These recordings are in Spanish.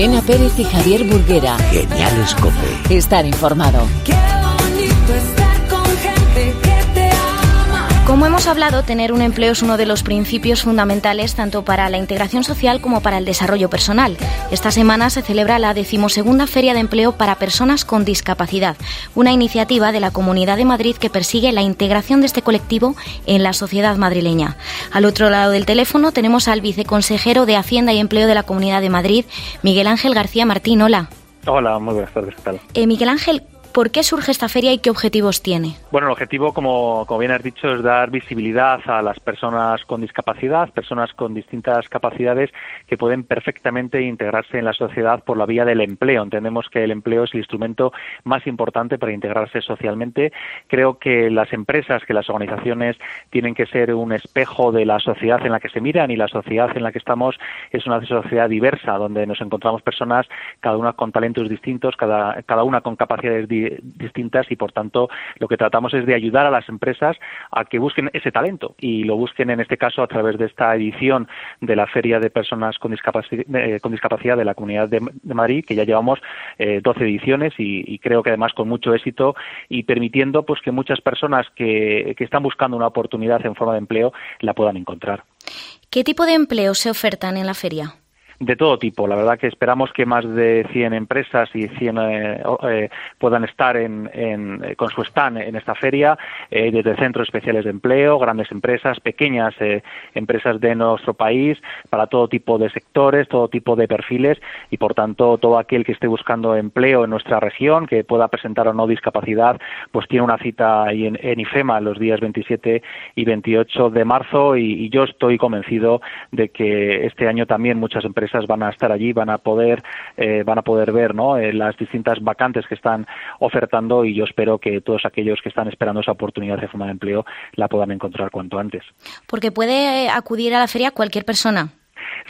Elena Pérez y Javier Burguera. Geniales Cope. Estar informado. Como hemos hablado, tener un empleo es uno de los principios fundamentales tanto para la integración social como para el desarrollo personal. Esta semana se celebra la decimosegunda Feria de Empleo para Personas con Discapacidad, una iniciativa de la Comunidad de Madrid que persigue la integración de este colectivo en la sociedad madrileña. Al otro lado del teléfono tenemos al viceconsejero de Hacienda y Empleo de la Comunidad de Madrid, Miguel Ángel García Martín. Hola. Hola, muy buenas tardes. ¿qué tal? Eh, Miguel Ángel, ¿Por qué surge esta feria y qué objetivos tiene? Bueno, el objetivo, como, bien has dicho, es dar visibilidad a las personas con discapacidad, personas con distintas capacidades que pueden perfectamente integrarse en la sociedad por la vía del empleo. Entendemos que el empleo es el instrumento más importante para integrarse socialmente. Creo que las empresas, que las organizaciones tienen que ser un espejo de la sociedad en la que se miran y la sociedad en la que estamos es una sociedad diversa, donde nos encontramos personas, cada una con talentos distintos, cada, cada una con capacidades distintas distintas y por tanto lo que tratamos es de ayudar a las empresas a que busquen ese talento y lo busquen en este caso a través de esta edición de la Feria de Personas con, eh, Discapacidad de la Comunidad de, Madrid que ya llevamos eh, 12 ediciones y, creo que además con mucho éxito y permitiendo pues que muchas personas que, que están buscando una oportunidad en forma de empleo la puedan encontrar. ¿Qué tipo de empleo se ofertan en la feria? De todo tipo. La verdad que esperamos que más de 100 empresas y 100 eh, eh, puedan estar en, en, con su stand en esta feria, eh, desde centros especiales de empleo, grandes empresas, pequeñas eh, empresas de nuestro país, para todo tipo de sectores, todo tipo de perfiles y, por tanto, todo aquel que esté buscando empleo en nuestra región, que pueda presentar o no discapacidad, pues tiene una cita en, en IFEMA los días 27 y 28 de marzo y yo estoy convencido de que este año también muchas empresas van a estar allí, van a poder, eh, van a poder ver ¿no? Eh, las distintas vacantes que están ofertando y yo espero que todos aquellos que están esperando esa oportunidad de forma de empleo la puedan encontrar cuanto antes. Porque puede acudir a la feria cualquier persona.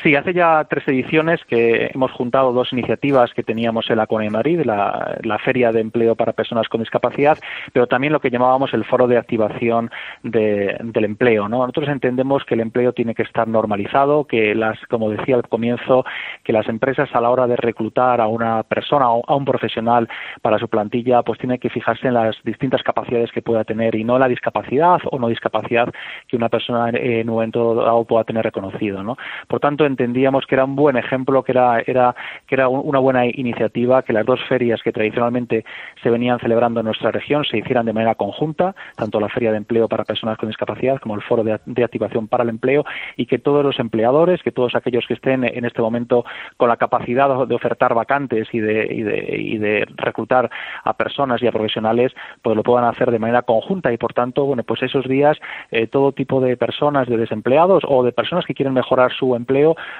Sí, hace ya tres ediciones que hemos juntado dos iniciativas que teníamos en la de Madrid, la, Feria de Empleo para Personas con Discapacidad, pero también lo que llamábamos el Foro de Activación del Empleo. Nosotros entendemos que el empleo tiene que estar normalizado, que las, como decía al comienzo, que las empresas a la hora de reclutar a una persona, a un profesional para su plantilla, pues tiene que fijarse en las distintas capacidades que pueda tener y no la discapacidad o no discapacidad que una persona en un momento dado pueda tener reconocido. ¿no? Tanto, entendíamos que era un buen ejemplo, que era, era, que era una buena iniciativa, que las dos ferias que tradicionalmente se venían celebrando en nuestra región se hicieran de manera conjunta, tanto la Feria de Empleo para Personas con Discapacidad como el Foro de, Activación para el Empleo, y que todos los empleadores, que todos aquellos que estén en este momento con la capacidad de ofertar vacantes y de, y de, y de reclutar a personas y a profesionales, pues lo puedan hacer de manera conjunta. Y, por tanto, bueno, pues esos días eh, todo tipo de personas, de desempleados o de personas que quieren mejorar su empleo,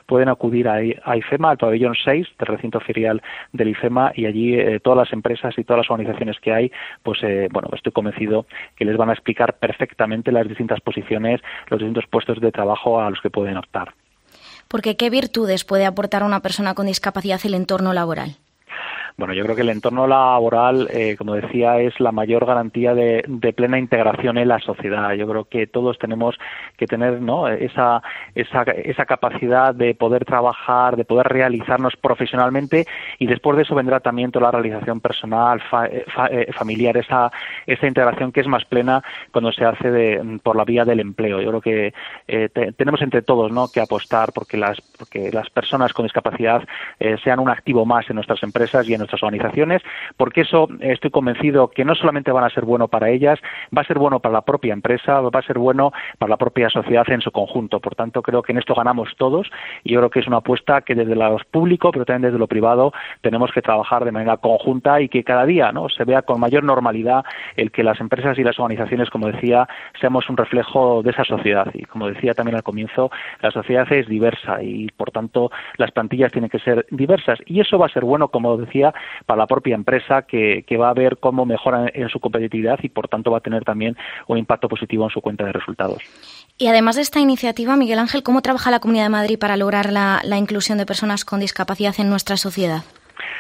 pueden acudir a, IFEMA, al pabellón 6 del recinto ferial del IFEMA y allí eh, todas las empresas y todas las organizaciones que hay, pues eh, bueno, estoy convencido que les van a explicar perfectamente las distintas posiciones, los distintos puestos de trabajo a los que pueden optar. Porque ¿qué virtudes puede aportar una persona con discapacidad el entorno laboral? Bueno, yo creo que el entorno laboral, eh, como decía, es la mayor garantía de, plena integración en la sociedad. Yo creo que todos tenemos que tener esa, capacidad de poder trabajar, de poder realizarnos profesionalmente y después de eso vendrá también toda la realización personal, eh, eh, familiar, esa, esa integración que es más plena cuando se hace de, por la vía del empleo. Yo creo que tenemos entre todos que apostar porque las, porque las personas con discapacidad sean un activo más en nuestras empresas y en nuestras organizaciones, porque eso estoy convencido que no solamente van a ser bueno para ellas, va a ser bueno para la propia empresa, va a ser bueno para la propia sociedad en su conjunto. Por tanto, creo que en esto ganamos todos y yo creo que es una apuesta que desde lo público, pero también desde lo privado, tenemos que trabajar de manera conjunta y que cada día ¿no? se vea con mayor normalidad el que las empresas y las organizaciones, como decía, seamos un reflejo de esa sociedad. Y como decía también al comienzo, la sociedad es diversa y, por tanto, las plantillas tienen que ser diversas. Y eso va a ser bueno, como decía, para la propia empresa que, va a ver cómo mejora en su competitividad y por tanto va a tener también un impacto positivo en su cuenta de resultados. Y además de esta iniciativa, Miguel Ángel, ¿cómo trabaja la Comunidad de Madrid para lograr la inclusión de personas con discapacidad en nuestra sociedad?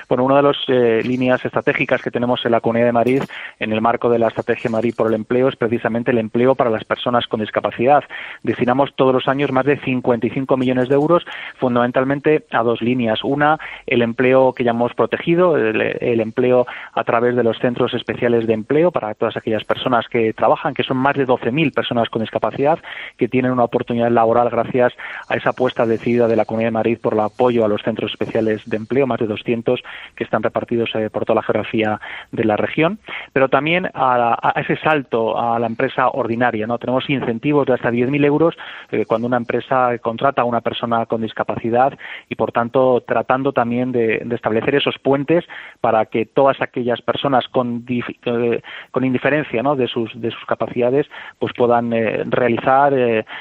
Bueno, una de las eh, líneas estratégicas que tenemos en la Comunidad de Madrid, en el marco de la Estrategia Madrid por el Empleo, es precisamente el empleo para las personas con discapacidad. Destinamos todos los años más de 55 millones de euros, fundamentalmente a dos líneas. Una, el empleo que llamamos protegido, el, empleo a través de los centros especiales de empleo para todas aquellas personas que trabajan, que son más de 12.000 personas con discapacidad, que tienen una oportunidad laboral gracias a esa apuesta decidida de la Comunidad de Madrid por el apoyo a los centros especiales de empleo, más de 200 que están repartidos eh, por toda la geografía de la región, pero también a, ese salto a la empresa ordinaria. ¿no? Tenemos incentivos de hasta 10.000 euros eh, cuando una empresa contrata a una persona con discapacidad y, por tanto, tratando también de, establecer esos puentes para que todas aquellas personas con, eh, con indiferencia ¿no? de, sus, de sus capacidades pues puedan realizar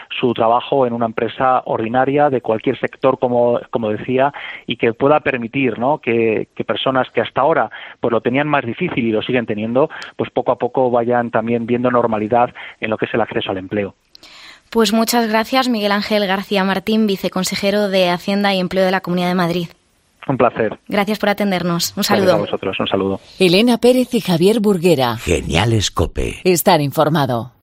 su trabajo en una empresa ordinaria de cualquier sector, como, como decía, y que pueda permitir ¿no? que, personas que hasta ahora pues lo tenían más difícil y lo siguen teniendo, pues poco a poco vayan también viendo normalidad en lo que es el acceso al empleo. Pues muchas gracias, Miguel Ángel García Martín, viceconsejero de Hacienda y Empleo de la Comunidad de Madrid. Un placer. Gracias por atendernos. Un saludo. a vosotros, un saludo. Elena Pérez y Javier Burguera. Genial Escope. Estar informado.